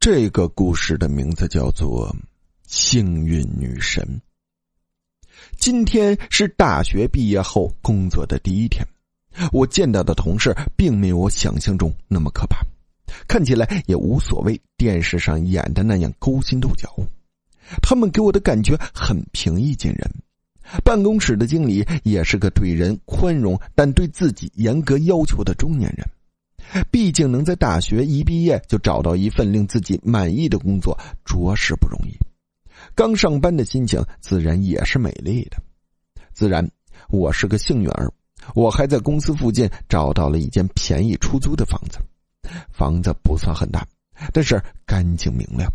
这个故事的名字叫做《幸运女神》。今天是大学毕业后工作的第一天，我见到的同事并没有我想象中那么可怕，看起来也无所谓电视上演的那样勾心斗角。他们给我的感觉很平易近人。办公室的经理也是个对人宽容但对自己严格要求的中年人。毕竟能在大学一毕业就找到一份令自己满意的工作，着实不容易。刚上班的心情自然也是美丽的。自然，我是个幸运儿，我还在公司附近找到了一间便宜出租的房子。房子不算很大，但是干净明亮，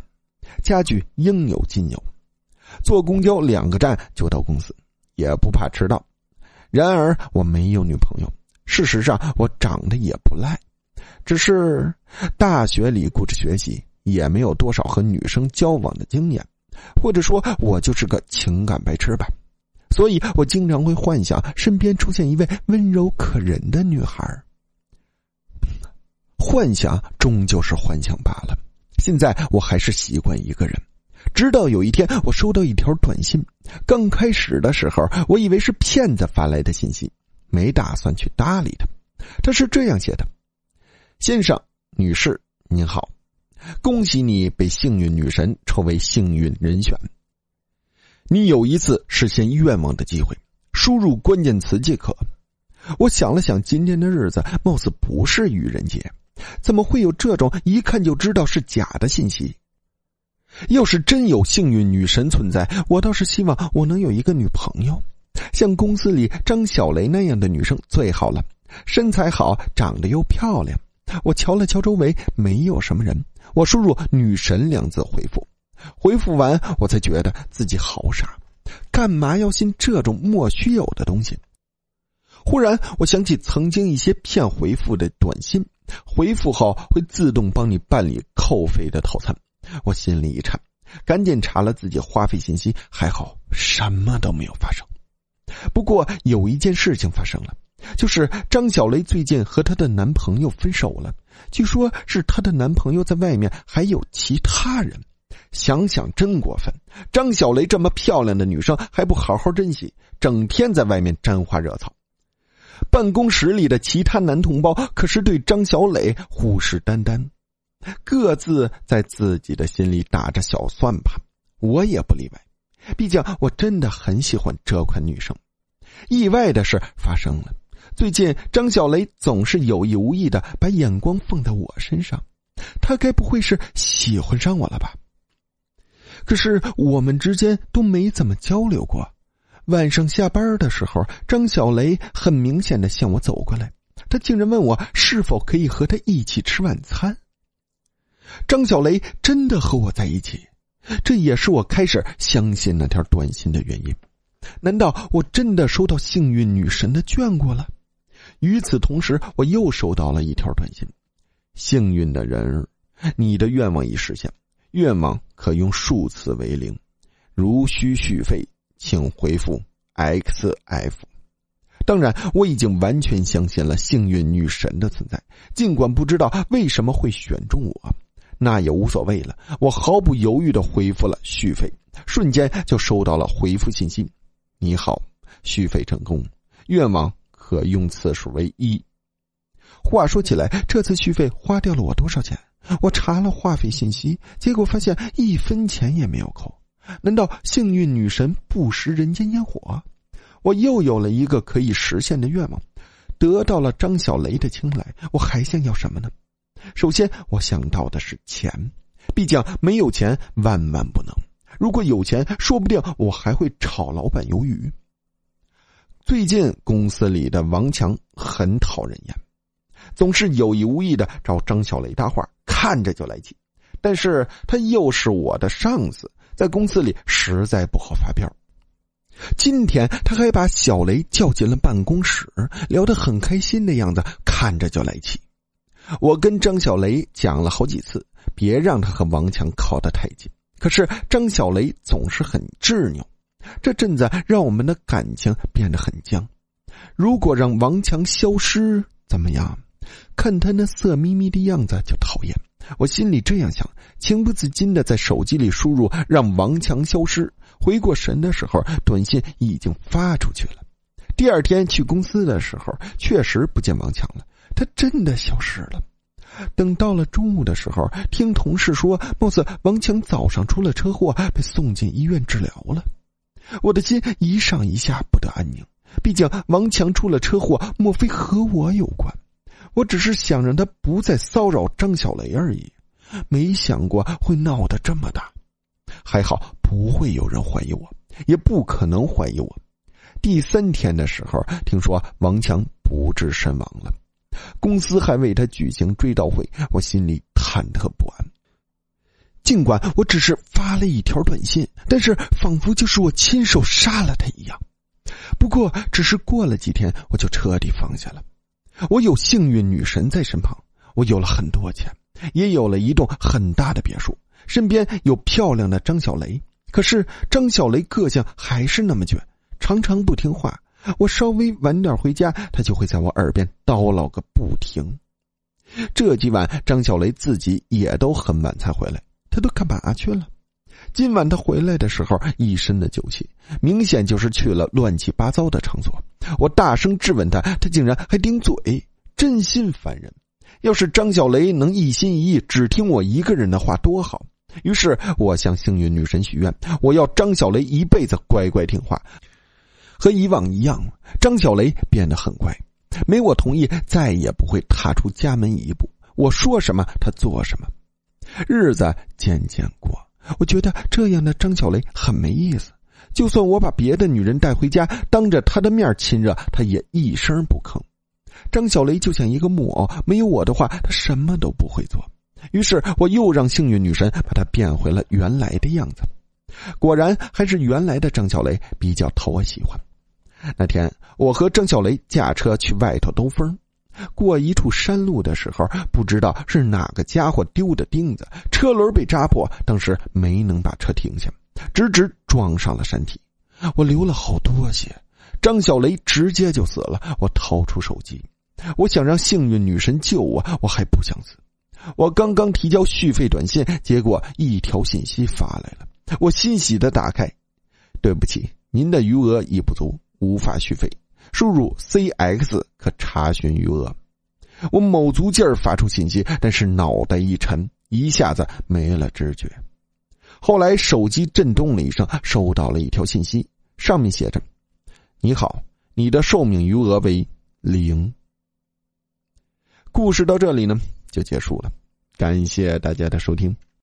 家具应有尽有。坐公交两个站就到公司，也不怕迟到。然而我没有女朋友，事实上我长得也不赖。只是大学里顾着学习，也没有多少和女生交往的经验，或者说，我就是个情感白痴吧。所以我经常会幻想身边出现一位温柔可人的女孩。幻想终究是幻想罢了。现在我还是习惯一个人，直到有一天我收到一条短信。刚开始的时候，我以为是骗子发来的信息，没打算去搭理他。他是这样写的。先生、女士，您好，恭喜你被幸运女神抽为幸运人选。你有一次实现愿望的机会，输入关键词即可。我想了想，今天的日子貌似不是愚人节，怎么会有这种一看就知道是假的信息？要是真有幸运女神存在，我倒是希望我能有一个女朋友，像公司里张小雷那样的女生最好了，身材好，长得又漂亮。我瞧了瞧周围，没有什么人。我输入“女神”两字回复，回复完，我才觉得自己好傻，干嘛要信这种莫须有的东西？忽然，我想起曾经一些骗回复的短信，回复后会自动帮你办理扣费的套餐，我心里一颤，赶紧查了自己花费信息，还好什么都没有发生。不过有一件事情发生了。就是张小雷最近和她的男朋友分手了，据说是她的男朋友在外面还有其他人，想想真过分。张小雷这么漂亮的女生还不好好珍惜，整天在外面沾花惹草。办公室里的其他男同胞可是对张小磊虎视眈眈，各自在自己的心里打着小算盘，我也不例外。毕竟我真的很喜欢这款女生。意外的事发生了。最近张小雷总是有意无意的把眼光放在我身上，他该不会是喜欢上我了吧？可是我们之间都没怎么交流过。晚上下班的时候，张小雷很明显的向我走过来，他竟然问我是否可以和他一起吃晚餐。张小雷真的和我在一起，这也是我开始相信那条短信的原因。难道我真的收到幸运女神的眷顾了？与此同时，我又收到了一条短信：“幸运的人，你的愿望已实现，愿望可用数次为零，如需续费，请回复 XF。”当然，我已经完全相信了幸运女神的存在，尽管不知道为什么会选中我，那也无所谓了。我毫不犹豫的回复了续费，瞬间就收到了回复信息：“你好，续费成功，愿望。”可用次数为一。话说起来，这次续费花掉了我多少钱？我查了话费信息，结果发现一分钱也没有扣。难道幸运女神不食人间烟火？我又有了一个可以实现的愿望，得到了张小雷的青睐。我还想要什么呢？首先，我想到的是钱，毕竟没有钱万万不能。如果有钱，说不定我还会炒老板鱿鱼。最近公司里的王强很讨人厌，总是有意无意的找张小雷搭话，看着就来气。但是他又是我的上司，在公司里实在不好发飙。今天他还把小雷叫进了办公室，聊得很开心的样子，看着就来气。我跟张小雷讲了好几次，别让他和王强靠得太近，可是张小雷总是很执拗。这阵子让我们的感情变得很僵。如果让王强消失怎么样？看他那色眯眯的样子就讨厌，我心里这样想，情不自禁的在手机里输入“让王强消失”。回过神的时候，短信已经发出去了。第二天去公司的时候，确实不见王强了，他真的消失了。等到了中午的时候，听同事说，貌似王强早上出了车祸，被送进医院治疗了。我的心一上一下不得安宁，毕竟王强出了车祸，莫非和我有关？我只是想让他不再骚扰张小雷而已，没想过会闹得这么大。还好不会有人怀疑我，也不可能怀疑我。第三天的时候，听说王强不治身亡了。公司还为他举行追悼会，我心里忐忑不安。尽管我只是发了一条短信，但是仿佛就是我亲手杀了他一样。不过，只是过了几天，我就彻底放下了。我有幸运女神在身旁，我有了很多钱，也有了一栋很大的别墅，身边有漂亮的张小雷。可是张小雷个性还是那么倔，常常不听话。我稍微晚点回家，他就会在我耳边叨唠个不停。这几晚张小雷自己也都很晚才回来，他都干嘛去了？今晚他回来的时候，一身的酒气，明显就是去了乱七八糟的场所。我大声质问他，他竟然还顶嘴，真心烦人。要是张小雷能一心一意只听我一个人的话，多好！于是我向幸运女神许愿，我要张小雷一辈子乖乖听话。和以往一样，张小雷变得很乖，没我同意，再也不会踏出家门一步。我说什么，他做什么。日子渐渐过，我觉得这样的张小雷很没意思。就算我把别的女人带回家，当着他的面亲热，他也一声不吭。张小雷就像一个木偶，没有我的话，他什么都不会做。于是我又让幸运女神把他变回了原来的样子。果然还是原来的张小雷比较讨我喜欢。那天我和张小雷驾车去外头兜风，过一处山路的时候，不知道是哪个家伙丢的钉子，车轮被扎破，当时没能把车停下，直直撞上了山体。我流了好多血，张小雷直接就死了。我掏出手机，我想让幸运女神救我，我还不想死。我刚刚提交续费短信，结果一条信息发来了。我欣喜的打开，对不起，您的余额已不足，无法续费。输入 CX 可查询余额。我卯足劲儿发出信息，但是脑袋一沉，一下子没了知觉。后来手机震动了一声，收到了一条信息，上面写着：“你好，你的寿命余额为零。”故事到这里呢就结束了，感谢大家的收听。